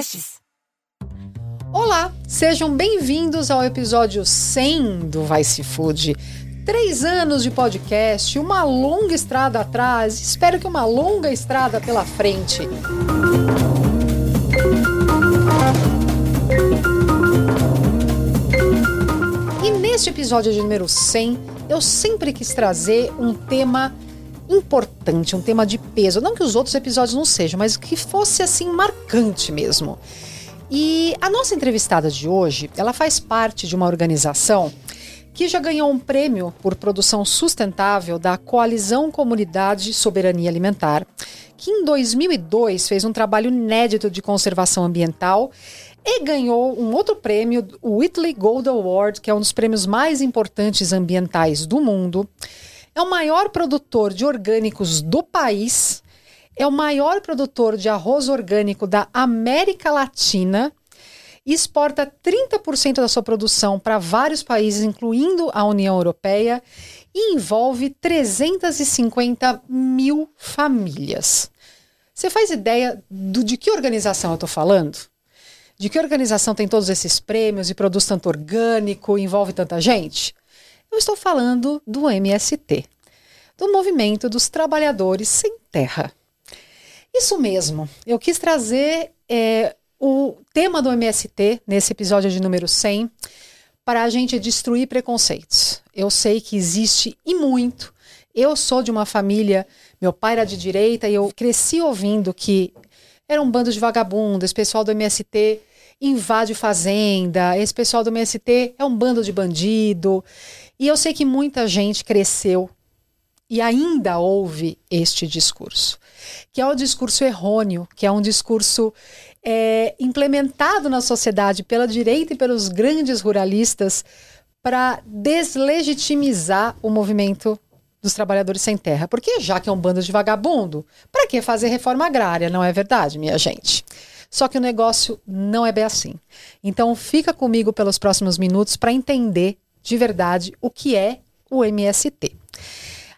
podcasts. Olá, sejam bem-vindos ao episódio 100 do Vai Se Food. Três anos de podcast, uma longa estrada atrás, espero que uma longa estrada pela frente. E neste episódio de número 100, eu sempre quis trazer um tema importante, um tema de peso. Não que os outros episódios não sejam, mas que fosse assim marcante mesmo. E a nossa entrevistada de hoje, ela faz parte de uma organização que já ganhou um prêmio por produção sustentável da Coalizão Comunidade Soberania Alimentar, que em 2002 fez um trabalho inédito de conservação ambiental e ganhou um outro prêmio, o Whitley Gold Award, que é um dos prêmios mais importantes ambientais do mundo. É o maior produtor de orgânicos do país, é o maior produtor de arroz orgânico da América Latina exporta 30% da sua produção para vários países, incluindo a União Europeia, e envolve 350 mil famílias. Você faz ideia do, de que organização eu estou falando? De que organização tem todos esses prêmios e produz tanto orgânico, envolve tanta gente? Eu estou falando do MST, do Movimento dos Trabalhadores Sem Terra. Isso mesmo, eu quis trazer é, o tema do MST nesse episódio de número 100 para a gente destruir preconceitos. Eu sei que existe e muito. Eu sou de uma família, meu pai era de direita e eu cresci ouvindo que era um bando de vagabundo, esse pessoal do MST invade fazenda, esse pessoal do MST é um bando de bandido. E eu sei que muita gente cresceu e ainda ouve este discurso, que é o discurso errôneo, que é um discurso é, implementado na sociedade pela direita e pelos grandes ruralistas para deslegitimizar o movimento dos trabalhadores sem terra. Porque já que é um bando de vagabundo, para que fazer reforma agrária, não é verdade, minha gente? Só que o negócio não é bem assim. Então fica comigo pelos próximos minutos para entender de verdade o que é o MST.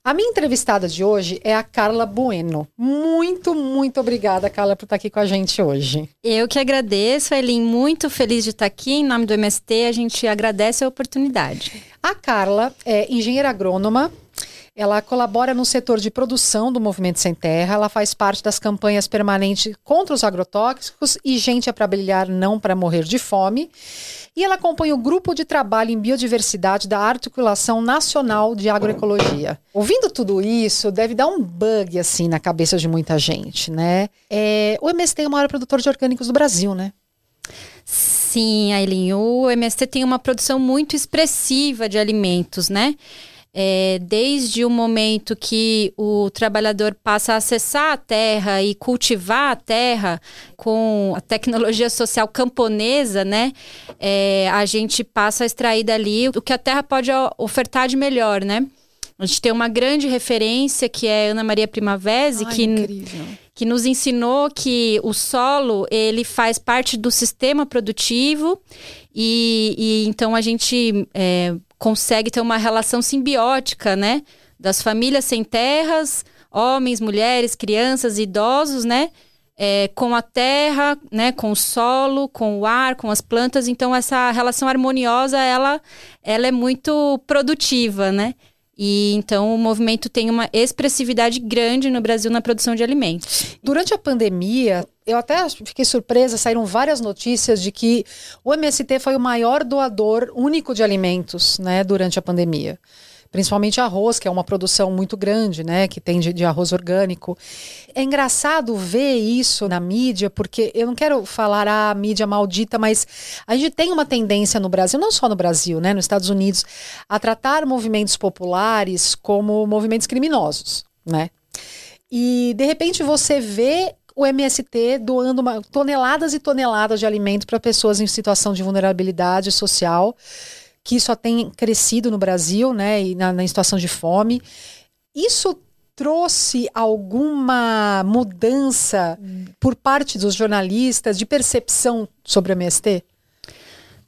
A minha entrevistada de hoje é a Carla Bueno. Muito, muito obrigada, Carla, por estar aqui com a gente hoje. Eu que agradeço, Elin, muito feliz de estar aqui em nome do MST. A gente agradece a oportunidade. A Carla é engenheira agrônoma, ela colabora no setor de produção do Movimento Sem Terra, ela faz parte das campanhas permanentes contra os agrotóxicos e Gente é para Brilhar, Não para Morrer de Fome. E ela acompanha o grupo de trabalho em biodiversidade da Articulação Nacional de Agroecologia. Ouvindo tudo isso, deve dar um bug assim na cabeça de muita gente, né? É, o MST é o maior produtor de orgânicos do Brasil, né? Sim, Aileen, o MST tem uma produção muito expressiva de alimentos, né? É, desde o momento que o trabalhador passa a acessar a terra e cultivar a terra com a tecnologia social camponesa, né? É, a gente passa a extrair dali o que a terra pode ofertar de melhor, né? A gente tem uma grande referência que é Ana Maria Primavesi, Ai, que, incrível. que nos ensinou que o solo ele faz parte do sistema produtivo e, e então a gente é, consegue ter uma relação simbiótica, né? Das famílias sem terras, homens, mulheres, crianças, idosos, né? É, com a terra, né? Com o solo, com o ar, com as plantas. Então, essa relação harmoniosa, ela, ela é muito produtiva, né? E então o movimento tem uma expressividade grande no Brasil na produção de alimentos. Durante a pandemia, eu até fiquei surpresa, saíram várias notícias de que o MST foi o maior doador único de alimentos, né, durante a pandemia. Principalmente arroz, que é uma produção muito grande, né, que tem de, de arroz orgânico. É engraçado ver isso na mídia, porque eu não quero falar a ah, mídia maldita, mas a gente tem uma tendência no Brasil, não só no Brasil, né, nos Estados Unidos, a tratar movimentos populares como movimentos criminosos, né? E de repente você vê o MST doando uma, toneladas e toneladas de alimentos para pessoas em situação de vulnerabilidade social, que só tem crescido no Brasil, né, e na, na situação de fome. Isso trouxe alguma mudança por parte dos jornalistas de percepção sobre o MST?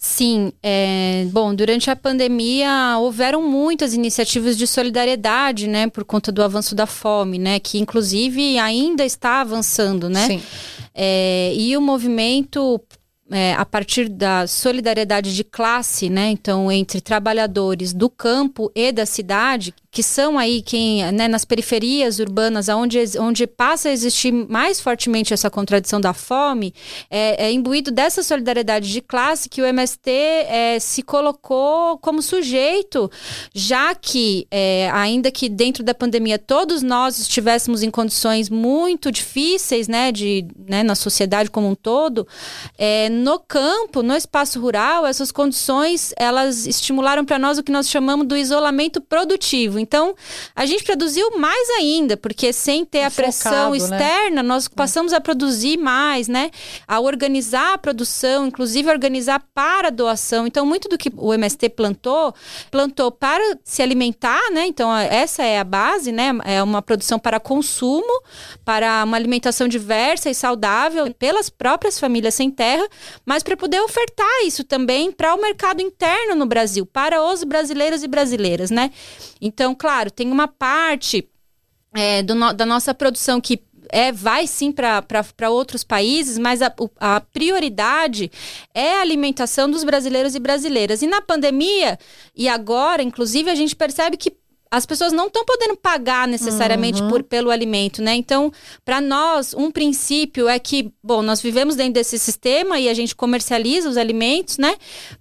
Sim, é, bom, durante a pandemia houveram muitas iniciativas de solidariedade, né, por conta do avanço da fome, né, que inclusive ainda está avançando, né? Sim. É, e o movimento é, a partir da solidariedade de classe, né? Então, entre trabalhadores do campo e da cidade, que são aí quem, né, nas periferias urbanas, onde, onde passa a existir mais fortemente essa contradição da fome, é, é imbuído dessa solidariedade de classe que o MST é, se colocou como sujeito, já que, é, ainda que dentro da pandemia todos nós estivéssemos em condições muito difíceis, né, de, né, na sociedade como um todo, é, no campo, no espaço rural, essas condições, elas estimularam para nós o que nós chamamos do isolamento produtivo. Então, a gente produziu mais ainda, porque sem ter a pressão né? externa, né? nós passamos a produzir mais, né? A organizar a produção, inclusive organizar para a doação. Então, muito do que o MST plantou, plantou para se alimentar, né? Então, essa é a base, né? É uma produção para consumo, para uma alimentação diversa e saudável pelas próprias famílias sem terra, mas para poder ofertar isso também para o mercado interno no Brasil, para os brasileiros e brasileiras, né? Então, claro, tem uma parte é, no, da nossa produção que é, vai sim para outros países, mas a, a, prioridade é a alimentação dos brasileiros e brasileiras. E na pandemia, e agora, inclusive, a gente percebe que as pessoas não estão podendo pagar necessariamente uhum. por, pelo alimento, né? Então, para nós, um princípio é que, bom, nós vivemos dentro desse sistema e a gente comercializa os alimentos, né?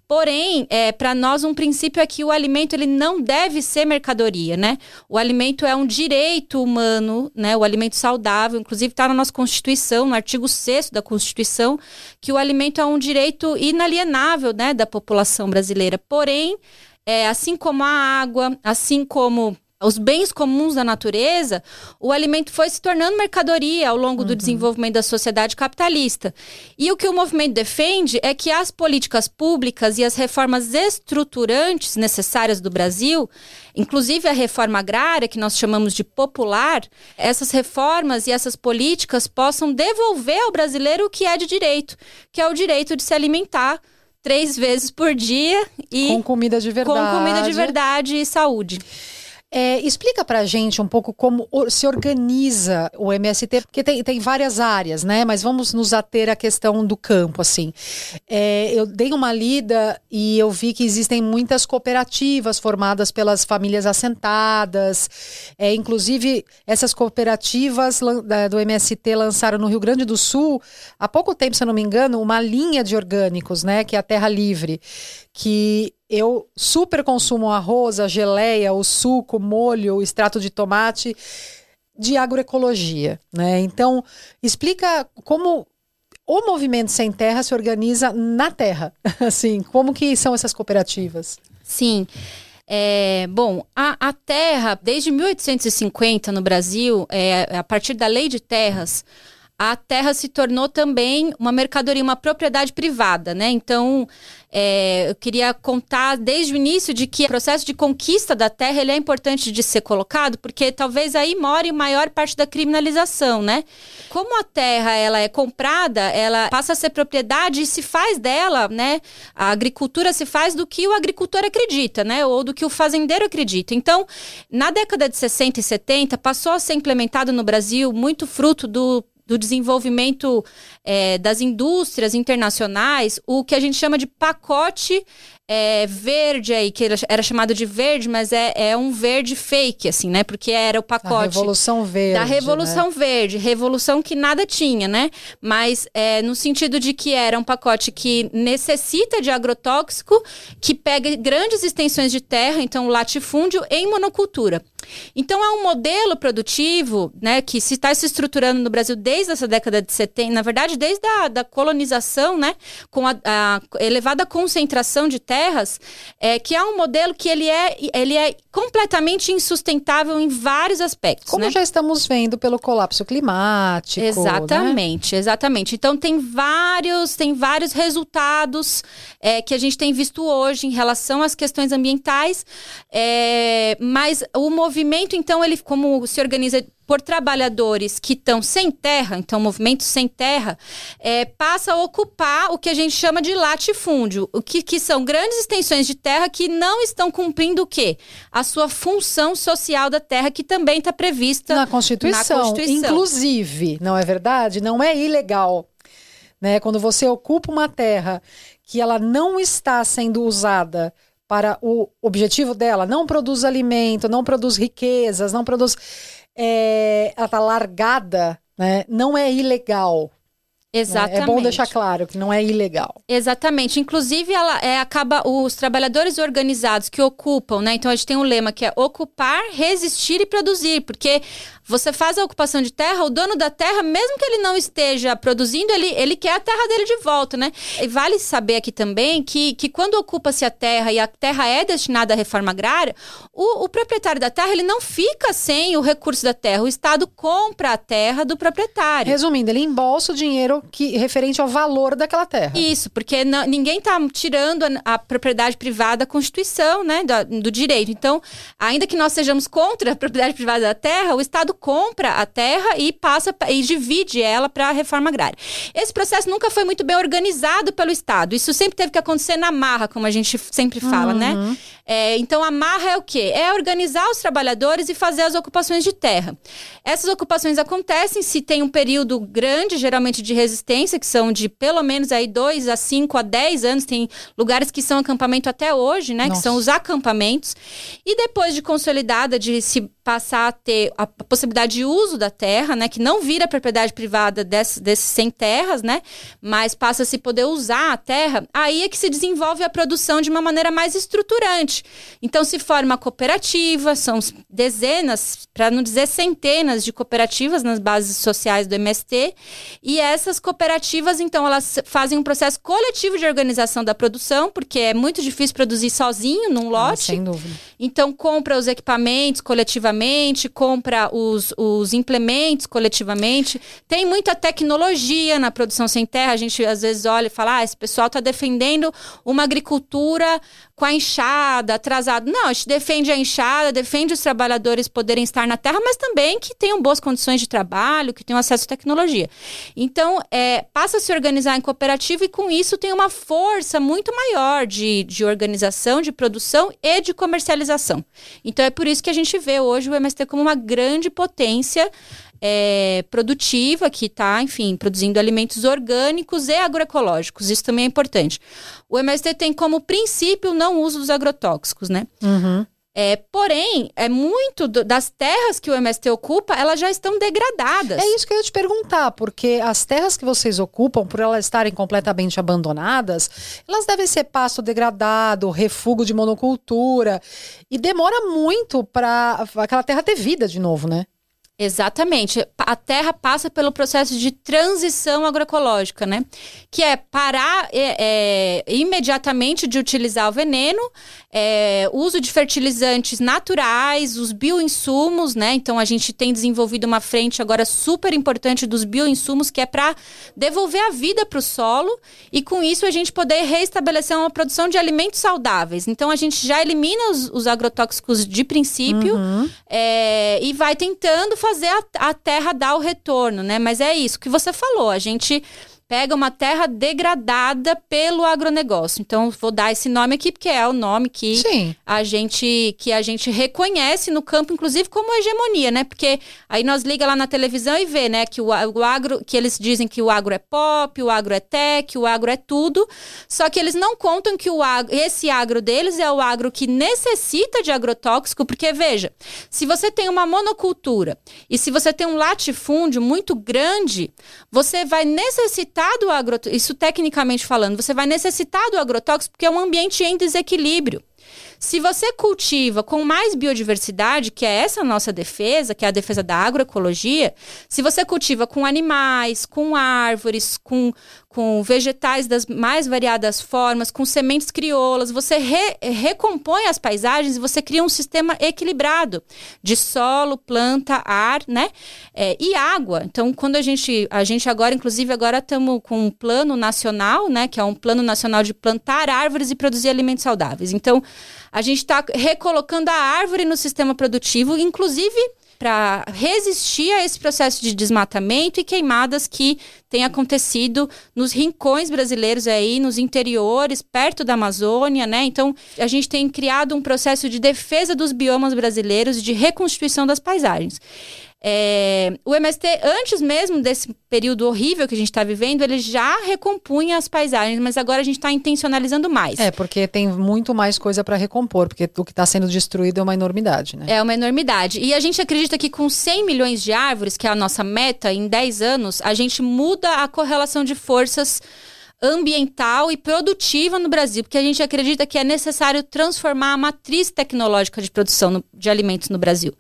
Porém, é, para nós, um princípio é que o alimento ele não deve ser mercadoria, né? O alimento é um direito humano, né? O alimento saudável, inclusive está na nossa Constituição, no artigo 6 da Constituição, que o alimento é um direito inalienável, né, da população brasileira. Porém, é, assim como a água, assim como os bens comuns da natureza, o alimento foi se tornando mercadoria ao longo uhum. do desenvolvimento da sociedade capitalista. E o que o movimento defende é que as políticas públicas e as reformas estruturantes necessárias do Brasil, inclusive a reforma agrária, que nós chamamos de popular, essas reformas e essas políticas possam devolver ao brasileiro o que é de direito, que é o direito de se alimentar três vezes por dia e com comida de verdade. Com comida de verdade e saúde. É, explica pra gente um pouco como se organiza o MST, porque tem, tem várias áreas, né? Mas vamos nos ater à questão do campo, assim. É, eu dei uma lida e eu vi que existem muitas cooperativas formadas pelas famílias assentadas. É, inclusive, essas cooperativas do MST lançaram no Rio Grande do Sul, há pouco tempo, se eu não me engano, uma linha de orgânicos, né? Que é a Terra Livre que eu super consumo arroz, a geleia, o suco, o molho, o extrato de tomate de agroecologia, né? Então, explica como o movimento sem terra se organiza na terra, assim, como que são essas cooperativas? Sim. É, bom, a, a, terra, desde 1850 no Brasil, é, a partir da lei de terras, a terra se tornou também uma mercadoria, uma propriedade privada, né? Então, é, eu queria contar desde o início de que o processo de conquista da terra ele é importante de ser colocado, porque talvez aí more a maior parte da criminalização, né? Como a terra ela é comprada, ela passa a ser propriedade e se faz dela, né? A agricultura se faz do que o agricultor acredita, né? Ou do que o fazendeiro acredita. Então, na década de 60 e 70, passou a ser implementado no Brasil muito fruto do do desenvolvimento é, das indústrias internacionais, o que a gente chama de pacote é, verde aí, que era chamado de verde, mas é, é um verde fake, assim, né? Porque era o pacote. Da Revolução Verde. Da Revolução né? Verde. Revolução que nada tinha, né? Mas é, no sentido de que era um pacote que necessita de agrotóxico, que pega grandes extensões de terra, então latifúndio, em monocultura. Então é um modelo produtivo, né, que se está se estruturando no Brasil desde essa década de 70, na verdade desde a da colonização, né, com a, a elevada concentração de terras, é, que é um modelo que ele é, ele é completamente insustentável em vários aspectos. Como né? já estamos vendo pelo colapso climático. Né? Exatamente, né? exatamente. Então tem vários, tem vários resultados é, que a gente tem visto hoje em relação às questões ambientais, é, mas o movimento movimento, então, ele como se organiza por trabalhadores que estão sem terra, então movimento sem terra, é, passa a ocupar o que a gente chama de latifúndio, o que, que são grandes extensões de terra que não estão cumprindo o quê? A sua função social da terra, que também está prevista na Constituição. na Constituição. Inclusive, não é verdade? Não é ilegal. Né? Quando você ocupa uma terra que ela não está sendo usada para o objetivo dela, não produz alimento, não produz riquezas, não produz é, ela tá largada, né? Não é ilegal. Exatamente. É bom deixar claro que não é ilegal. Exatamente. Inclusive, ela é, acaba os trabalhadores organizados que ocupam, né? Então a gente tem um lema que é ocupar, resistir e produzir, porque você faz a ocupação de terra, o dono da terra, mesmo que ele não esteja produzindo, ele, ele quer a terra dele de volta, né? E vale saber aqui também que, que quando ocupa-se a terra e a terra é destinada à reforma agrária, o, o proprietário da terra, ele não fica sem o recurso da terra. O Estado compra a terra do proprietário. Resumindo, ele embolsa o dinheiro que referente ao valor daquela terra. Isso, porque não, ninguém está tirando a, a, propriedade privada da Constituição, né? Do, do direito. Então, ainda que nós sejamos contra a propriedade privada da terra, o Estado Estado compra a terra e passa e divide ela para a reforma agrária. Esse processo nunca foi muito bem organizado pelo Estado. Isso sempre teve que acontecer na marra, como a gente sempre fala, né? uhum. né? É, então a marra é o quê? É organizar os trabalhadores e fazer as ocupações de terra. Essas ocupações acontecem se tem um período grande, geralmente de resistência, que são de pelo menos aí 2 a 5 a 10 anos. Tem lugares que são acampamento até hoje, né? Nossa. Que são os acampamentos. E depois de consolidada, de se passar a ter a possibilidade de uso da terra, né, que não vira propriedade privada desses desse sem terras, né, mas passa a se poder usar a terra, aí é que se desenvolve a produção de uma maneira mais estruturante. Então se forma a cooperativa, são dezenas, para não dizer centenas de cooperativas nas bases sociais do MST, e essas cooperativas, então, elas fazem um processo coletivo de organização da produção, porque é muito difícil produzir sozinho num ah, lote. Ah, sem dúvida. Então compra os equipamentos coletivamente coletivamente, compra os, os implementos coletivamente. Tem muita tecnologia na produção sem terra. A gente às vezes olha e fala: ah, esse pessoal está defendendo uma agricultura com a enxada, atrasado. Não, a gente defende a enxada, defende os trabalhadores poderem estar na terra, mas também que tenham boas condições de trabalho, que tenham acesso à tecnologia. Então, é, passa a se organizar em cooperativa e com isso tem uma força muito maior de, de organização, de produção e de comercialização. Então, é por isso que a gente vê hoje o MST como uma grande potência é, produtiva que está, enfim, produzindo alimentos orgânicos e agroecológicos. Isso também é importante. O MST tem como princípio o não uso dos agrotóxicos, né? Uhum. É, porém, é muito do, das terras que o MST ocupa, elas já estão degradadas. É isso que eu ia te perguntar, porque as terras que vocês ocupam, por elas estarem completamente abandonadas, elas devem ser pasto degradado, refúgio de monocultura, e demora muito para aquela terra ter vida de novo, né? Exatamente. A terra passa pelo processo de transição agroecológica, né? Que é parar é, é, imediatamente de utilizar o veneno, é, uso de fertilizantes naturais, os bioinsumos, né? Então a gente tem desenvolvido uma frente agora super importante dos bioinsumos, que é para devolver a vida para o solo e com isso a gente poder restabelecer uma produção de alimentos saudáveis. Então a gente já elimina os, os agrotóxicos de princípio uhum. É, e vai tentando fazer a, a terra dar o retorno, né? Mas é isso que você falou, a gente pega uma terra degradada pelo agronegócio. Então, vou dar esse nome aqui porque é o nome que Sim. a gente que a gente reconhece no campo, inclusive como hegemonia, né? Porque aí nós liga lá na televisão e vê, né, que o, o agro, que eles dizem que o agro é pop, o agro é tech, o agro é tudo. Só que eles não contam que o agro, esse agro deles é o agro que necessita de agrotóxico, porque veja, se você tem uma monocultura e se você tem um latifúndio muito grande, você vai necessitar necessitar do agrotóxico, isso tecnicamente falando, você vai necessitar do agrotóxico porque é um ambiente em desequilíbrio. Se você cultiva com mais biodiversidade, que é essa nossa defesa, que é a defesa da agroecologia, se você cultiva com animais, com árvores, com, com vegetais das mais variadas formas, com sementes crioulas, você re, recompõe as paisagens e você cria um sistema equilibrado de solo, planta, ar, né? É, e água. Então, quando a gente, a gente agora, inclusive, agora estamos com um plano nacional, né? Que é um plano nacional de plantar árvores e produzir alimentos saudáveis. Então, a gente está recolocando a árvore no sistema produtivo, inclusive para resistir a esse processo de desmatamento e queimadas que tem acontecido nos rincões brasileiros aí, nos interiores, perto da Amazônia, né? Então, a gente tem criado um processo de defesa dos biomas brasileiros, de reconstituição das paisagens. É, o MST, antes mesmo desse período horrível que a gente está vivendo, ele já recompunha as paisagens, mas agora a gente está intencionalizando mais. É, porque tem muito mais coisa para recompor, porque o que está sendo destruído é uma enormidade, né? É uma enormidade. E a gente acredita que com 100 milhões de árvores, que é a nossa meta, em 10 anos, a gente muda a correlação de forças ambiental e produtiva no Brasil, porque a gente acredita que é necessário transformar a matriz tecnológica de produção no, de alimentos no Brasil.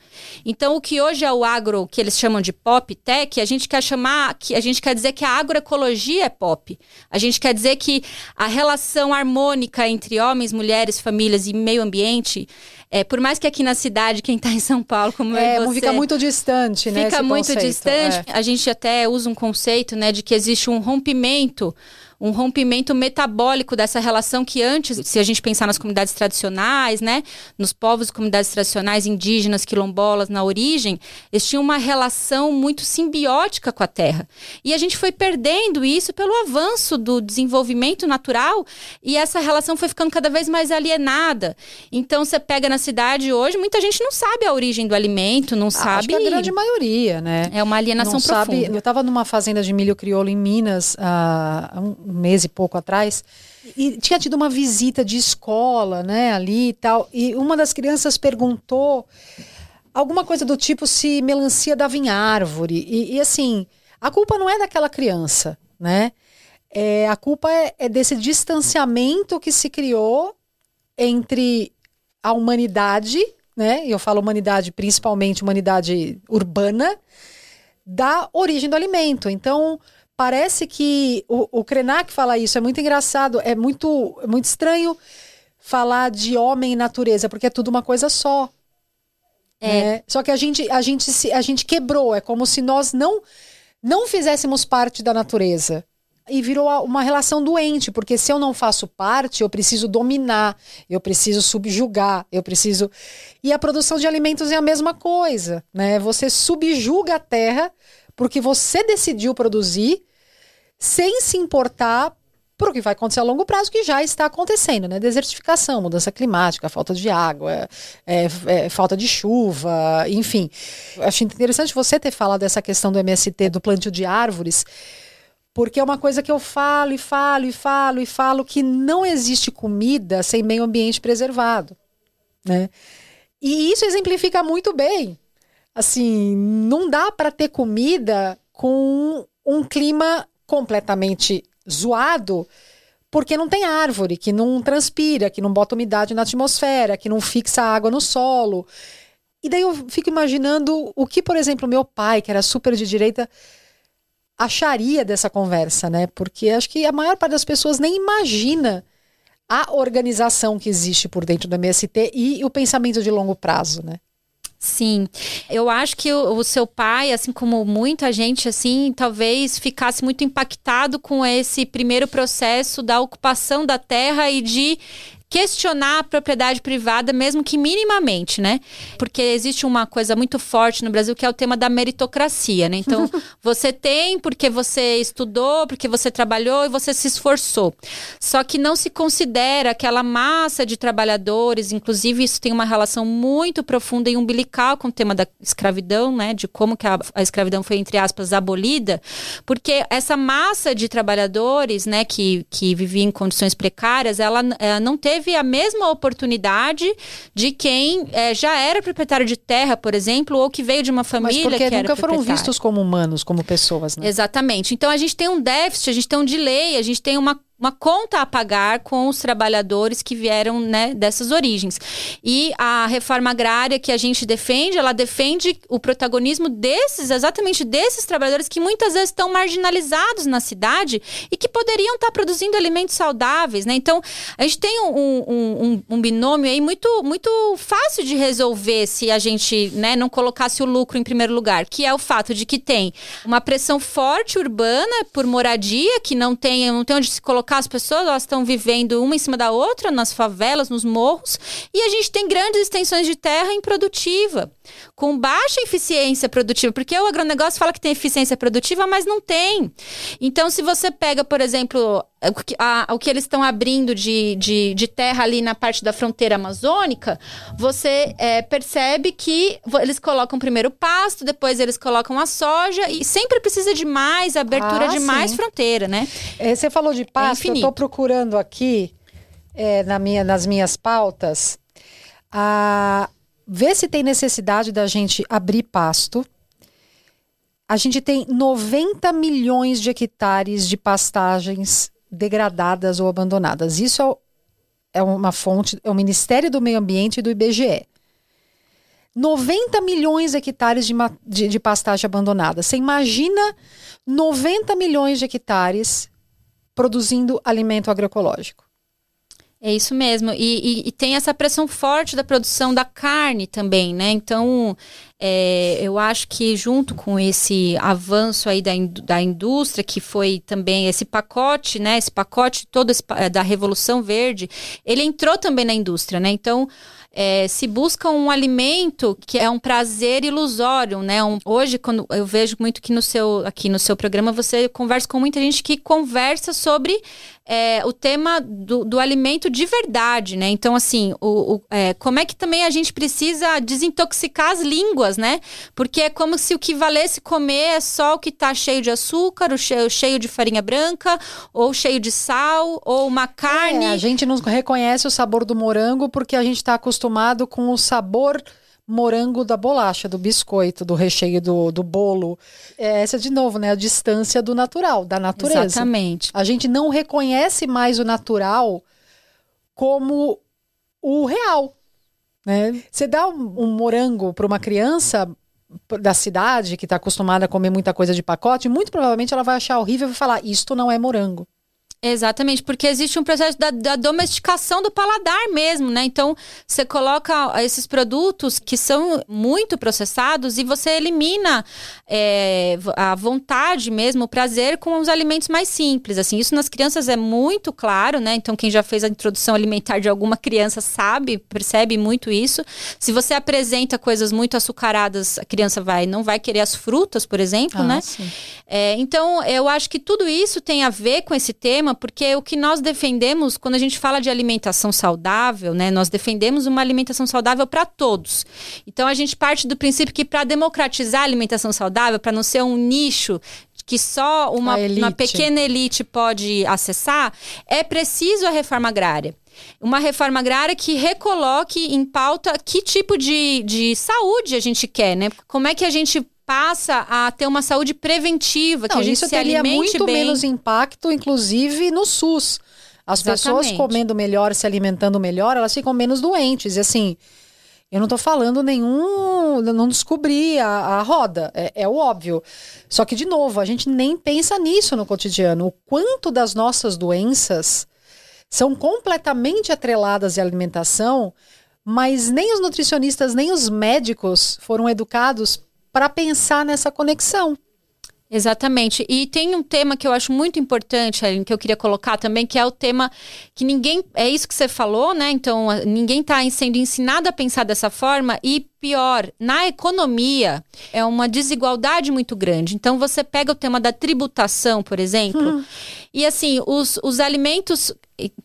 Então, o que hoje é o agro, que eles chamam de pop tech, a gente quer chamar, que a gente quer dizer que a agroecologia é pop. A gente quer dizer que a relação harmônica entre homens, mulheres, famílias e meio ambiente é, por mais que aqui na cidade, quem está em São Paulo, como é, eu você, fica muito distante, né? Fica muito conceito, distante. É. A gente até usa um conceito, né, de que existe um rompimento um rompimento metabólico dessa relação que antes, se a gente pensar nas comunidades tradicionais, né, nos povos e comunidades tradicionais indígenas, quilombolas, na origem, eles tinham uma relação muito simbiótica com a terra. E a gente foi perdendo isso pelo avanço do desenvolvimento natural e essa relação foi ficando cada vez mais alienada. Então você pega na cidade hoje, muita gente não sabe a origem do alimento, não ah, sabe. Acho que a grande maioria, né? É uma alienação não profunda. Sabe, eu estava numa fazenda de milho crioulo em Minas há um um mês e pouco atrás, e tinha tido uma visita de escola, né, ali e tal, e uma das crianças perguntou alguma coisa do tipo se melancia dava em árvore, e, e assim, a culpa não é daquela criança, né, é, a culpa é, é desse distanciamento que se criou entre a humanidade, né, e eu falo humanidade principalmente humanidade urbana, da origem do alimento. Então, parece que o, o Krenak fala isso, é muito engraçado, é muito, é muito estranho falar de homem e natureza, porque é tudo uma coisa só. É. Né? Só que a gente, a, gente, a gente quebrou, é como se nós não, não fizéssemos parte da natureza. E virou uma relação doente, porque se eu não faço parte, eu preciso dominar, eu preciso subjugar, eu preciso. E a produção de alimentos é a mesma coisa, né? Você subjuga a terra porque você decidiu produzir sem se importar por o que vai acontecer a longo prazo, que já está acontecendo, né? Desertificação, mudança climática, falta de água, é, é, falta de chuva, enfim. Acho interessante você ter falado dessa questão do MST, do plantio de árvores, porque é uma coisa que eu falo e falo e falo e falo que não existe comida sem meio ambiente preservado, né? E isso exemplifica muito bem. Assim, não dá para ter comida com um clima completamente zoado porque não tem árvore, que não transpira, que não bota umidade na atmosfera, que não fixa água no solo. E daí eu fico imaginando o que, por exemplo, meu pai, que era super de direita, acharia dessa conversa, né? Porque acho que a maior parte das pessoas nem imagina a organização que existe por dentro do MST e o pensamento de longo prazo, né? Sim, eu acho que o, o, seu pai, assim como muita gente, assim, talvez ficasse muito impactado com esse primeiro processo da ocupação da terra e de questionar a propriedade privada, mesmo que minimamente, né? Porque existe uma coisa muito forte no Brasil que é o tema da meritocracia, né? Então, você tem porque você estudou, porque você trabalhou e você se esforçou. Só que não se considera aquela massa de trabalhadores, inclusive isso tem uma relação muito profunda e umbilical com o tema da escravidão, né? De como que a, a escravidão foi, entre aspas, abolida, porque essa massa de trabalhadores, né, que, que vivia em condições precárias, ela, ela não teve teve a mesma oportunidade de quem é, já era proprietário de terra, por exemplo, ou que veio de uma família Mas porque que nunca foram vistos como humanos, como pessoas, né? Exatamente. Então a gente tem um déficit, a gente tem um delay, a gente tem uma uma conta a pagar com os trabalhadores que vieram né, dessas origens. E a reforma agrária que a gente defende, ela defende o protagonismo desses, exatamente desses trabalhadores que muitas vezes estão marginalizados na cidade e que poderiam estar produzindo alimentos saudáveis. Né? Então, a gente tem um, um, um, binômio aí muito, muito fácil de resolver se a gente né, não colocasse o lucro em primeiro lugar, que é o fato de que tem uma pressão forte urbana por moradia, que não tem, não tem onde se colocar cá as pessoas elas estão vivendo uma em cima da outra nas favelas, nos morros, e a gente tem grandes extensões de terra improdutiva, com baixa eficiência produtiva, porque o agronegócio fala que tem eficiência produtiva, mas não tem. Então, se você pega, por exemplo, o que, a, o que eles estão abrindo de, de, de, terra ali na parte da fronteira amazônica, você é, percebe que eles colocam primeiro o pasto, depois eles colocam a soja e sempre precisa de mais abertura ah, de sim. mais fronteira, né? É, você falou de pasto, é eu estou procurando aqui é, na minha, nas minhas pautas a ver se tem necessidade da gente abrir pasto. A gente tem 90 milhões de hectares de pastagens degradadas ou abandonadas. Isso é, é uma fonte, é o Ministério do Meio Ambiente e do IBGE. 90 milhões de hectares de, de, de pastagem abandonada. Você imagina 90 milhões de hectares produzindo alimento agroecológico. É isso mesmo. E, e, e, tem essa pressão forte da produção da carne também, né? Então, é, eu acho que junto com esse avanço aí da, da indústria, que foi também esse pacote, né? Esse pacote todo esse, da Revolução Verde, ele entrou também na indústria, né? Então, é, se busca um alimento que é um prazer ilusório, né? Um, hoje, quando eu vejo muito que no seu, aqui no seu programa, você conversa com muita gente que conversa sobre é, o tema do, do, alimento de verdade, né? Então, assim, o, o é, como é que também a gente precisa desintoxicar as línguas, né? Porque é como se o que valesse comer é só o que tá cheio de açúcar, o cheio, cheio de farinha branca, ou cheio de sal, ou uma carne. É, a gente não reconhece o sabor do morango porque a gente está acostumado com o sabor morango da bolacha, do biscoito, do recheio do, do bolo. É essa, de novo, né? A distância do natural, da natureza. Exatamente. A gente não reconhece mais o natural como o real. Né? Você dá um, um morango para uma criança da cidade que está acostumada a comer muita coisa de pacote, muito provavelmente ela vai achar horrível e vai falar: Isto não é morango. Exatamente, porque existe um processo da, da, domesticação do paladar mesmo, né? Então, você coloca esses produtos que são muito processados e você elimina é, a vontade mesmo, o prazer com os alimentos mais simples. Assim, isso nas crianças é muito claro, né? Então, quem já fez a introdução alimentar de alguma criança sabe, percebe muito isso. Se você apresenta coisas muito açucaradas, a criança vai não vai querer as frutas, por exemplo, ah, né? É, então, eu acho que tudo isso tem a ver com esse tema porque o que nós defendemos quando a gente fala de alimentação saudável, né, nós defendemos uma alimentação saudável para todos. Então a gente parte do princípio que para democratizar a alimentação saudável, para não ser um nicho que só uma, uma pequena elite pode acessar, é preciso a reforma agrária. Uma reforma agrária que recoloque em pauta que tipo de, de saúde a gente quer, né? Como é que a gente passa a ter uma saúde preventiva, Não, que a gente isso se teria muito bem. menos impacto, inclusive no SUS. As Exatamente. pessoas comendo melhor, se alimentando melhor, elas ficam menos doentes. E assim, eu não estou falando nenhum. Não descobri a, a roda, é, é, o óbvio. Só que, de novo, a gente nem pensa nisso no cotidiano. O quanto das nossas doenças são completamente atreladas à alimentação, mas nem os nutricionistas, nem os médicos foram educados para pensar nessa conexão. Exatamente. E tem um tema que eu acho muito importante, Aline, que eu queria colocar também, que é o tema que ninguém. É isso que você falou, né? Então, ninguém está sendo ensinado a pensar dessa forma. E pior, na economia, é uma desigualdade muito grande. Então, você pega o tema da tributação, por exemplo, hum. E assim, os, os alimentos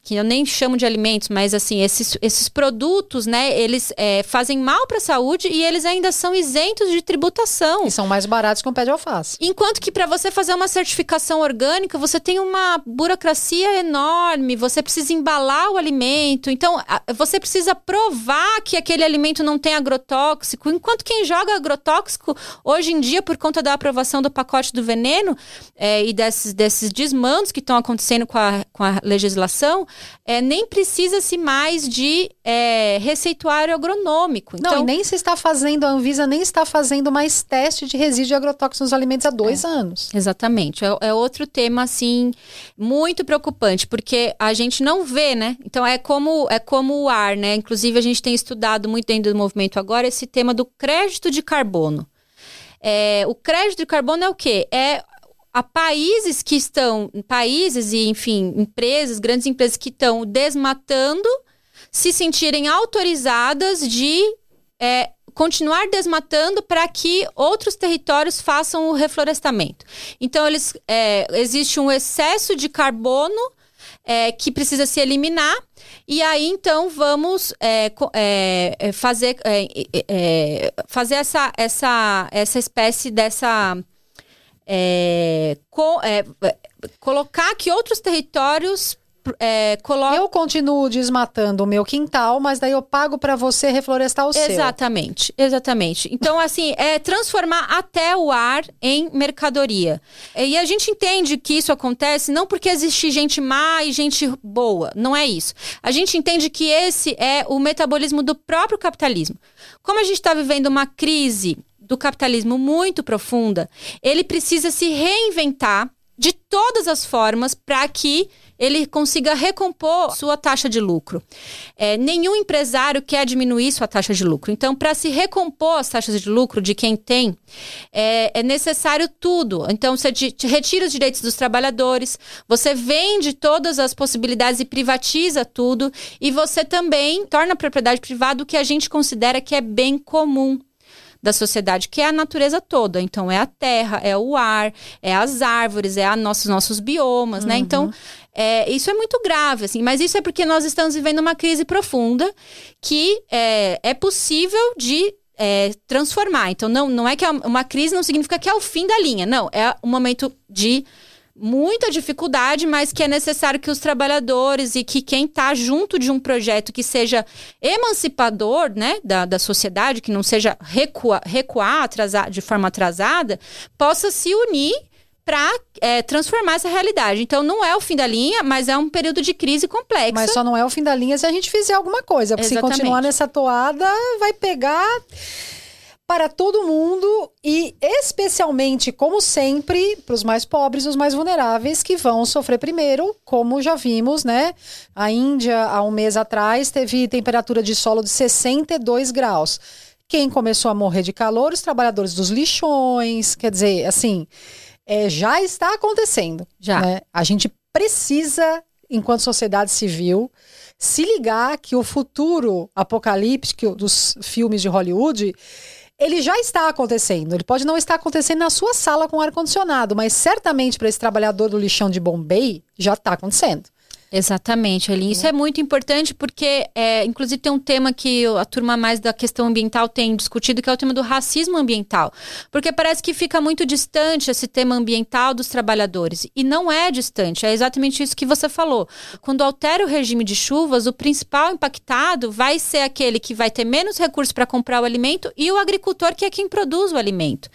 que eu nem chamo de alimentos, mas assim, esses, esses produtos, né, eles é, fazem mal para a saúde e eles ainda são isentos de tributação. E são mais baratos que um pé de alface. Enquanto que para você fazer uma certificação orgânica, você tem uma burocracia enorme, você precisa embalar o alimento, então você precisa provar que aquele alimento não tem agrotóxico, enquanto quem joga agrotóxico, hoje em dia, por conta da aprovação do pacote do veneno é, e desses, desses desmandos que estão acontecendo com a, com a legislação, é, nem precisa-se mais de é, receituário agronômico. Então, Não, e nem se está fazendo, a Anvisa nem está fazendo mais teste de resíduo de agrotóxicos nos alimentos há dois é, anos. Exatamente. É, é, outro tema, assim, muito preocupante, porque a gente não vê, né? Então é como, é como o ar, né? Inclusive, a gente tem estudado muito dentro do movimento agora esse tema do crédito de carbono. É, o crédito de carbono é o quê? É a países que estão, países e, enfim, empresas, grandes empresas que estão desmatando, se sentirem autorizadas de é, continuar desmatando para que outros territórios façam o reflorestamento. Então, eles, é, existe um excesso de carbono é, que precisa se eliminar. E aí, então, vamos é, é, é fazer, é, é, fazer essa, essa, essa espécie dessa. Co, colocar que outros territórios é, coloca... Eu continuo desmatando o meu quintal, mas daí eu pago para você reflorestar o exatamente, seu. Exatamente, exatamente. Então, assim, é transformar até o ar em mercadoria. E a gente entende que isso acontece não porque existe gente má e gente boa. Não é isso. A gente entende que esse é o metabolismo do próprio capitalismo. Como a gente está vivendo uma crise do capitalismo muito profunda, ele precisa se reinventar de todas as formas para que ele consiga recompor sua taxa de lucro. É, nenhum empresário quer diminuir sua taxa de lucro. Então, para se recompor as taxas de lucro de quem tem, é, é necessário tudo. Então, você retira os direitos dos trabalhadores, você vende todas as possibilidades e privatiza tudo, e você também torna a propriedade privada o que a gente considera que é bem comum da sociedade, que é a natureza toda. Então, é a terra, é o ar, é as árvores, é a nossos, nossos biomas, né? uhum. né? Então, é, isso é muito grave, assim, mas isso é porque nós estamos vivendo uma crise profunda que é, é possível de é, transformar. Então, não, não é que é uma crise não significa que é o fim da linha. Não, é um momento de muita dificuldade, mas que é necessário que os trabalhadores e que quem está junto de um projeto que seja emancipador né, da, da sociedade, que não seja recua, recuar atrasar, de forma atrasada, possa se unir para é, transformar essa realidade. Então, não é o fim da linha, mas é um período de crise complexa. Mas só não é o fim da linha se a gente fizer alguma coisa. Porque Exatamente. se continuar nessa toada, vai pegar para todo mundo e especialmente, como sempre, para os mais pobres e os mais vulneráveis que vão sofrer primeiro, como já vimos, né? A Índia, há um mês atrás, teve temperatura de solo de 62 graus. Quem começou a morrer de calor? Os trabalhadores dos lixões, quer dizer, assim é, já está acontecendo. Já. Né? A gente precisa, enquanto sociedade civil, se ligar que o futuro apocalíptico dos filmes de Hollywood ele já está acontecendo. Ele pode não estar acontecendo na sua sala com ar-condicionado, mas certamente para esse trabalhador do lixão de Bombay já está acontecendo. Exatamente, Aline. Isso é muito importante porque, é, inclusive, tem um tema que a turma mais da questão ambiental tem discutido, que é o tema do racismo ambiental. Porque parece que fica muito distante esse tema ambiental dos trabalhadores. E não é distante, é exatamente isso que você falou. Quando altera o regime de chuvas, o principal impactado vai ser aquele que vai ter menos recursos para comprar o alimento e o agricultor, que é quem produz o alimento.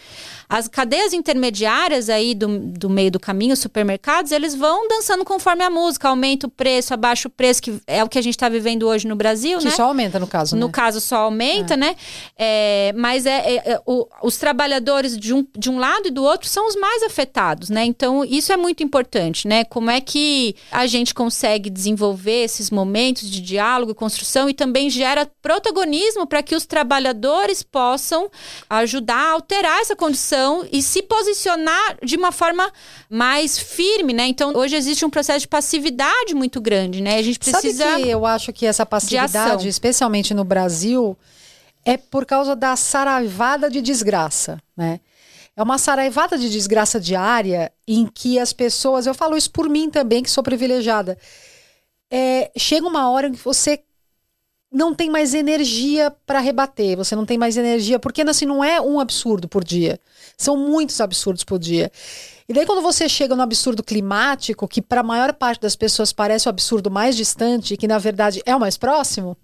As cadeias intermediárias aí do, do meio do caminho, os supermercados, eles vão dançando conforme a música, aumenta o preço, abaixa o preço, que é o que a gente está vivendo hoje no Brasil, que né? só aumenta no caso, No né? caso só aumenta, é. né? É, mas é, é, é, o, os trabalhadores de um, de um lado e do outro são os mais afetados, né? Então, isso é muito importante, né? Como é que a gente consegue desenvolver esses momentos de diálogo e construção e também gera protagonismo para que os trabalhadores possam ajudar a alterar essa condição e se posicionar de uma forma mais firme, né? Então, hoje existe um processo de passividade muito grande, né? A gente precisa. Sabe que eu acho que essa passividade, especialmente no Brasil, é por causa da saraivada de desgraça, né? É uma saraivada de desgraça diária em que as pessoas, eu falo isso por mim também, que sou privilegiada. É, chega uma hora em que você não tem mais energia para rebater, você não tem mais energia, porque assim não é um absurdo por dia. São muitos absurdos por dia. E daí, quando você chega no absurdo climático, que para a maior parte das pessoas parece o absurdo mais distante, que na verdade é o mais próximo,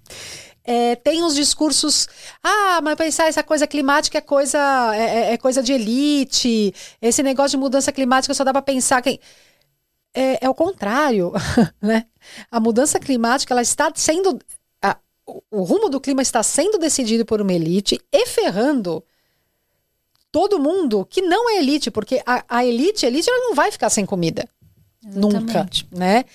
é, tem os discursos. Ah, mas pensar essa coisa climática é coisa, é, é, é coisa de elite, esse negócio de mudança climática só dá para pensar quem. É, é o contrário, né? A mudança climática ela está sendo. O rumo do clima está sendo decidido por uma elite e ferrando todo mundo que não é elite, porque a, a elite, a elite, ela não vai ficar sem comida. Exatamente. Nunca, né?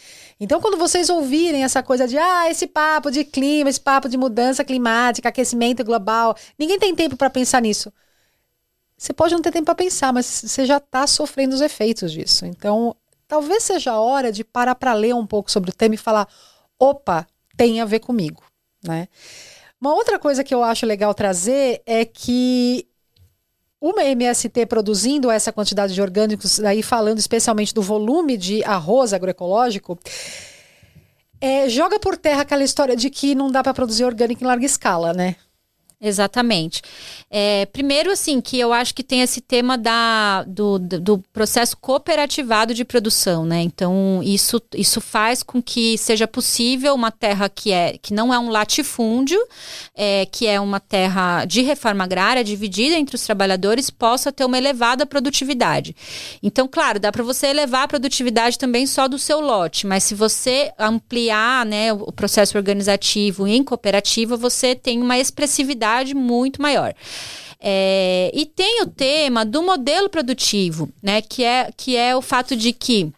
Então, quando vocês ouvirem essa coisa de ah, esse papo de clima, esse papo de mudança climática, aquecimento global, ninguém tem tempo para pensar nisso. você pode não ter tempo para pensar, mas você já está sofrendo os efeitos disso. Então, talvez seja a hora de parar para ler um pouco sobre o tema e falar: opa, tem a ver comigo, né? Uma outra coisa que eu acho legal trazer é que uma MST produzindo essa quantidade de orgânicos, aí falando especialmente do volume de arroz agroecológico, é, joga por terra aquela história de que não dá para produzir orgânico em larga escala, né? Exatamente. É, primeiro, assim, que eu acho que tem esse tema da, do, do processo cooperativado de produção, né? Então, isso, isso faz com que seja possível uma terra que, é, que não é um latifúndio, é, que é uma terra de reforma agrária, dividida entre os trabalhadores, possa ter uma elevada produtividade. Então, claro, dá para você elevar a produtividade também só do seu lote, mas se você ampliar né, o processo organizativo em cooperativa, você tem uma expressividade muito maior. É, e tem o tema do modelo produtivo, né? Que é, que é o fato de que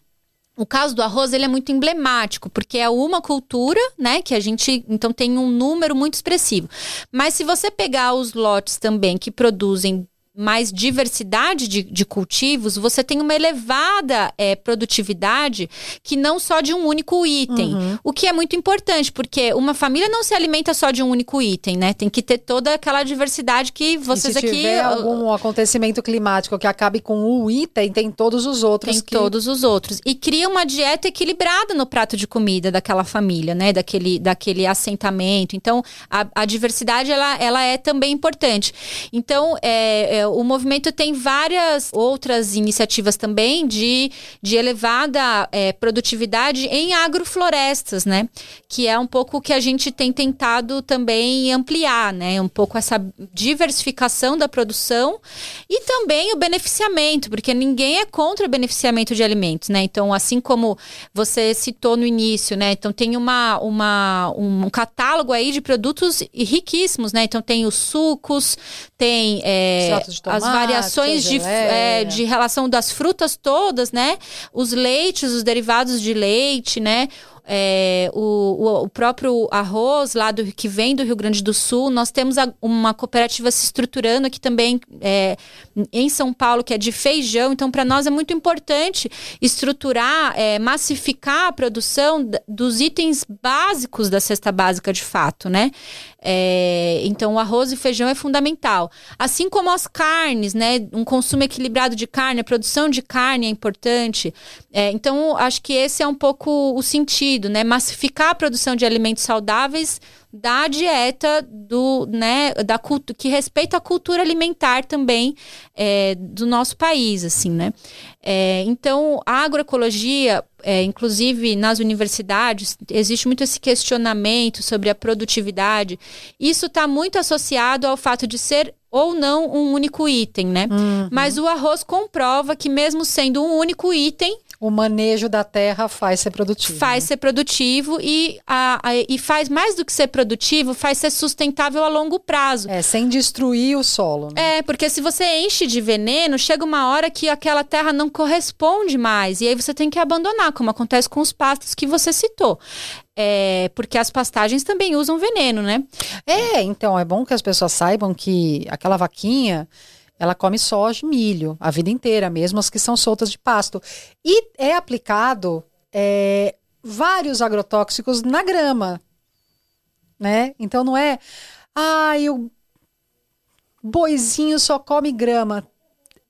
o caso do arroz ele é muito emblemático, porque é uma cultura, né? Que a gente então tem um número muito expressivo. Mas se você pegar os lotes também que produzem mais diversidade de, de cultivos, você tem uma elevada é, produtividade que não só de um único item. Uhum. O que é muito importante, porque uma família não se alimenta só de um único item, né? Tem que ter toda aquela diversidade que vocês e se aqui. tiver algum acontecimento climático que acabe com o item, tem todos os outros. Tem que... todos os outros. E cria uma dieta equilibrada no prato de comida daquela família, né? Daquele, daquele assentamento. Então, a, a diversidade ela, ela é também importante. Então, é, é o movimento tem várias outras iniciativas também de, de elevada é, produtividade em agroflorestas, né? Que é um pouco o que a gente tem tentado também ampliar, né? Um pouco essa diversificação da produção e também o beneficiamento, porque ninguém é contra o beneficiamento de alimentos, né? Então, assim como você citou no início, né? Então, tem uma, uma, um catálogo aí de produtos riquíssimos, né? Então, tem os sucos, tem é, as variações de, é, de relação das frutas todas, né? Os leites, os derivados de leite, né? É, o, o, próprio arroz lá do que vem do Rio Grande do Sul. Nós temos a, uma cooperativa se estruturando aqui também é, em São Paulo, que é de feijão. Então, para nós é muito importante estruturar, é, massificar a produção dos itens básicos da cesta básica de fato, né? É, então, o arroz e feijão é fundamental. Assim como as carnes, né? Um consumo equilibrado de carne, a produção de carne é importante. É, então, acho que esse é um pouco o sentido, né? Massificar a produção de alimentos saudáveis da dieta do, né, da que respeita a cultura alimentar também é, do nosso país, assim, né? É, então, a agroecologia, é, inclusive nas universidades, existe muito esse questionamento sobre a produtividade. Isso está muito associado ao fato de ser ou não um único item, né? Uhum. Mas o arroz comprova que mesmo sendo um único item, o manejo da terra faz ser produtivo. Faz né? ser produtivo e, a, a, e faz mais do que ser produtivo, faz ser sustentável a longo prazo. É, sem destruir o solo. Né? É, porque se você enche de veneno, chega uma hora que aquela terra não corresponde mais. E aí você tem que abandonar, como acontece com os pastos que você citou. É, porque as pastagens também usam veneno, né? É, então é bom que as pessoas saibam que aquela vaquinha ela come soja e milho a vida inteira, mesmo as que são soltas de pasto. E é aplicado é, vários agrotóxicos na grama, né? Então não é, ai, ah, o boizinho só come grama.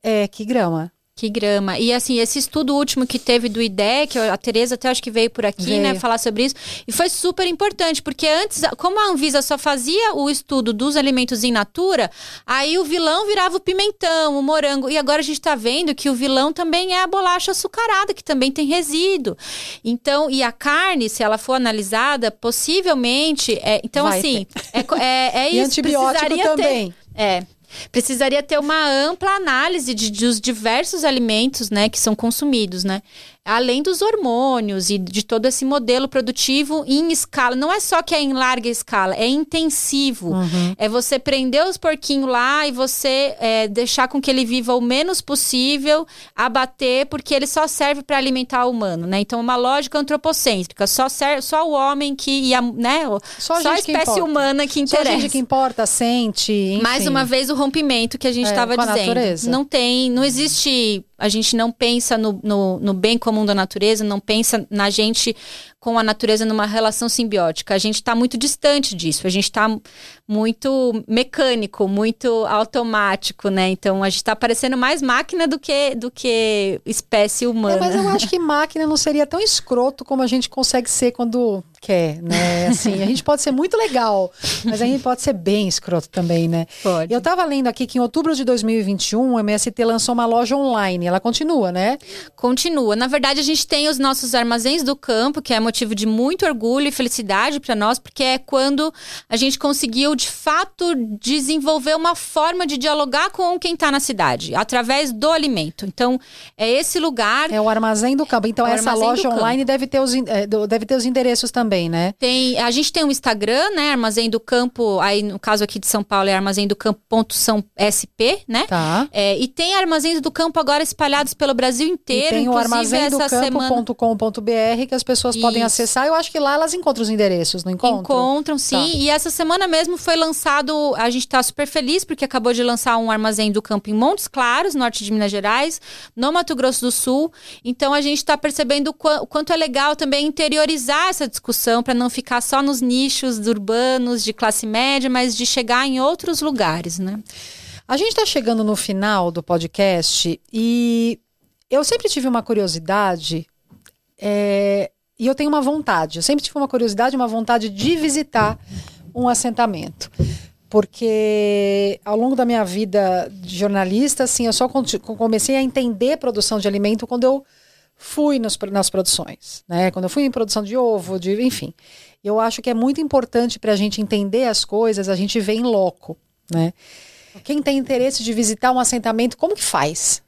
É, que grama? Que grama. E assim, esse estudo último que teve do IDEC, a Tereza até acho que veio por aqui, né, veio. né, falar sobre isso, e foi super importante, porque antes, como a Anvisa só fazia o estudo dos alimentos in natura, aí o vilão virava o pimentão, o morango, e agora a gente tá vendo que o vilão também é a bolacha açucarada, que também tem resíduo. Então, e a carne, se ela for analisada, possivelmente, é, então Vai assim, é, é, é, isso. E antibiótico também. Ter, é, precisaria ter uma ampla análise de, dos diversos alimentos, né, que são consumidos, né? Além dos hormônios e de todo esse modelo produtivo em escala. Não é só que é em larga escala, é intensivo. Uhum. É você prender os porquinhos lá e você é, deixar com que ele viva o menos possível, abater, porque ele só serve para alimentar o humano, né? Então, uma lógica antropocêntrica. Só, serve, só o homem que ia, né? Só a, só a espécie humana que interessa. Só a gente que importa, sente. Enfim. Mais uma vez, o rompimento que a gente estava é, dizendo. Natureza. Não tem, não existe a gente não pensa no, no, no, bem comum da natureza, não pensa na gente com a natureza numa relação simbiótica. A gente está muito distante disso, a gente está muito mecânico, muito automático, né? Então a gente está parecendo mais máquina do que, do que espécie humana. É, mas eu acho que máquina não seria tão escroto como a gente consegue ser quando quer, né? Assim, a gente pode ser muito legal, mas a gente pode ser bem escroto também, né? Pode. Eu estava lendo aqui que em outubro de 2021 o MST lançou uma loja online. Ela continua, né? Continua. Na verdade, a gente tem os nossos armazéns do campo, que é motivo de muito orgulho e felicidade para nós, porque é quando a gente conseguiu de fato desenvolver uma forma de dialogar com quem está na cidade, através do alimento. Então, é esse lugar. É o armazém do campo. Então, é essa loja online deve ter, os, é, deve ter os endereços também né? Tem, a gente tem um Instagram, né? Armazém do Campo, aí no caso aqui de São Paulo é armazém do campo.são.sp, né? Tá. É, e tem armazéns do campo agora espalhados pelo Brasil inteiro. E tem o armazém do campo.com.br que as pessoas Isso. Podem acessar. Eu acho que lá elas encontram os endereços, não encontram? Encontram, sim. Tá. E essa semana mesmo foi lançado, a gente tá super feliz porque acabou de lançar um armazém do campo em Montes Claros, norte de Minas Gerais, no Mato Grosso do Sul. Então a gente está percebendo o quanto é legal também interiorizar essa discussão discussão para não ficar só nos nichos urbanos de classe média, mas de chegar em outros lugares, né? A gente está chegando no final do podcast e eu sempre tive uma curiosidade é, e eu tenho uma vontade. Eu sempre tive uma curiosidade, uma vontade de visitar um assentamento porque ao longo da minha vida de jornalista, assim, eu só comecei a entender produção de alimento quando eu fui nos, nas produções, né? Quando eu fui em produção de ovo, de, enfim. Eu acho que é muito importante para a gente entender as coisas, a gente vê em loco, né? Quem tem interesse de visitar um assentamento, como que faz?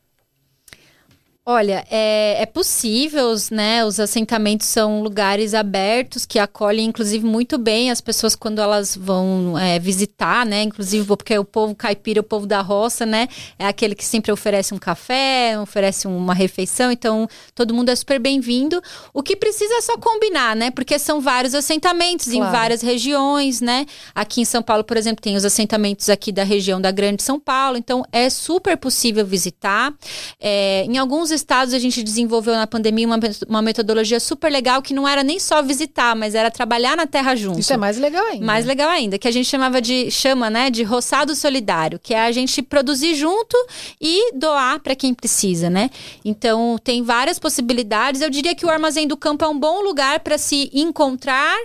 Olha, é, é, possível, né? Os assentamentos são lugares abertos que acolhem, inclusive, muito bem as pessoas quando elas vão é, visitar, né? Inclusive, porque o povo caipira, o povo da roça, né? É aquele que sempre oferece um café, oferece uma refeição, então todo mundo é super bem-vindo. O que precisa é só combinar, né? Porque são vários assentamentos claro. em várias regiões, né? Aqui em São Paulo, por exemplo, tem os assentamentos aqui da região da Grande São Paulo, então é super possível visitar. É, em alguns estados a gente desenvolveu na pandemia uma, uma metodologia super legal que não era nem só visitar, mas era trabalhar na terra junto. Isso é mais legal ainda. Mais legal ainda, que a gente chamava de chama, né, de roçado solidário, que é a gente produzir junto e doar para quem precisa, né? Então, tem várias possibilidades. Eu diria que o armazém do campo é um bom lugar para se encontrar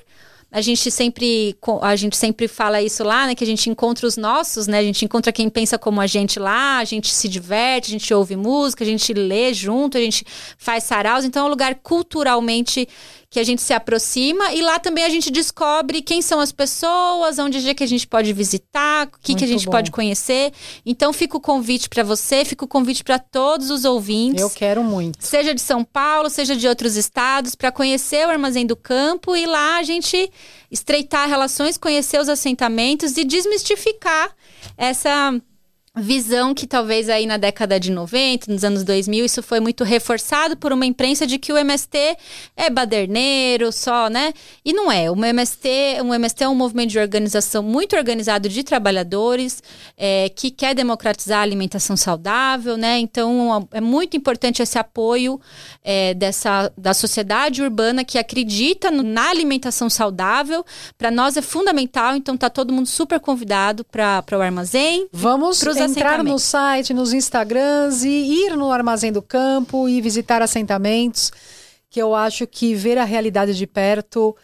a gente sempre a gente sempre fala isso lá, né? Que a gente encontra os nossos, né? A gente encontra quem pensa como a gente lá, a gente se diverte, a gente ouve música, a gente lê junto, a gente faz saraus. Então é um lugar culturalmente que a gente se aproxima e lá também a gente descobre quem são as pessoas, onde é que a gente pode visitar, o que, que a gente bom. pode conhecer. Então fica o convite para você, fica o convite para todos os ouvintes. Eu quero muito. Seja de São Paulo, seja de outros estados, para conhecer o Armazém do Campo e lá a gente estreitar relações, conhecer os assentamentos e desmistificar essa visão que talvez aí na década de 90, nos anos 2000, isso foi muito reforçado por uma imprensa de que o MST é baderneiro só, né? E não é. O MST, o MST é um movimento de organização muito organizado de trabalhadores é, que quer democratizar a alimentação saudável, né? Então é muito importante esse apoio é, dessa da sociedade urbana que acredita no, na alimentação saudável. Para nós é fundamental. Então tá todo mundo super convidado para o armazém. Vamos entrar no site, nos Instagrams e ir no Armazém do Campo e visitar assentamentos, que eu acho que ver a realidade de perto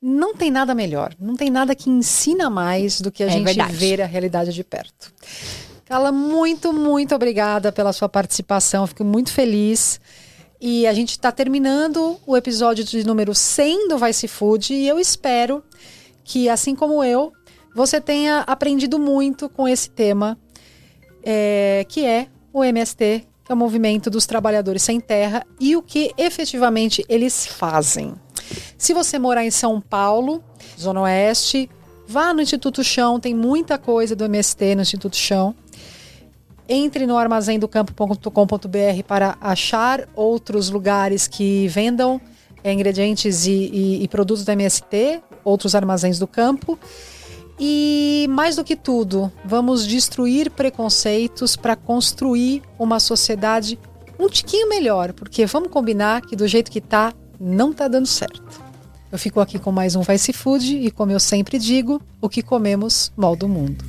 não tem nada melhor, não tem nada que ensina mais do que a é gente verdade. ver a realidade de perto. Carla, muito, muito obrigada pela sua participação, fico muito feliz. E a gente está terminando o episódio de número 100 do Vice Food e eu espero que, assim como eu, você tenha aprendido muito com esse tema é, que é o MST, que é o movimento dos trabalhadores sem terra e o que efetivamente eles fazem. Se você morar em São Paulo, Zona Oeste, vá no Instituto Chão, tem muita coisa do MST no Instituto Chão. Entre no armazendocampo.com.br para achar outros lugares que vendam é, ingredientes e, e, e produtos da MST, outros armazéns do campo. E mais do que tudo, vamos destruir preconceitos para construir uma sociedade um tiquinho melhor, porque vamos combinar que do jeito que tá, não tá dando certo. Eu fico aqui com mais um Vice Food e como eu sempre digo, o que comemos molda o mundo.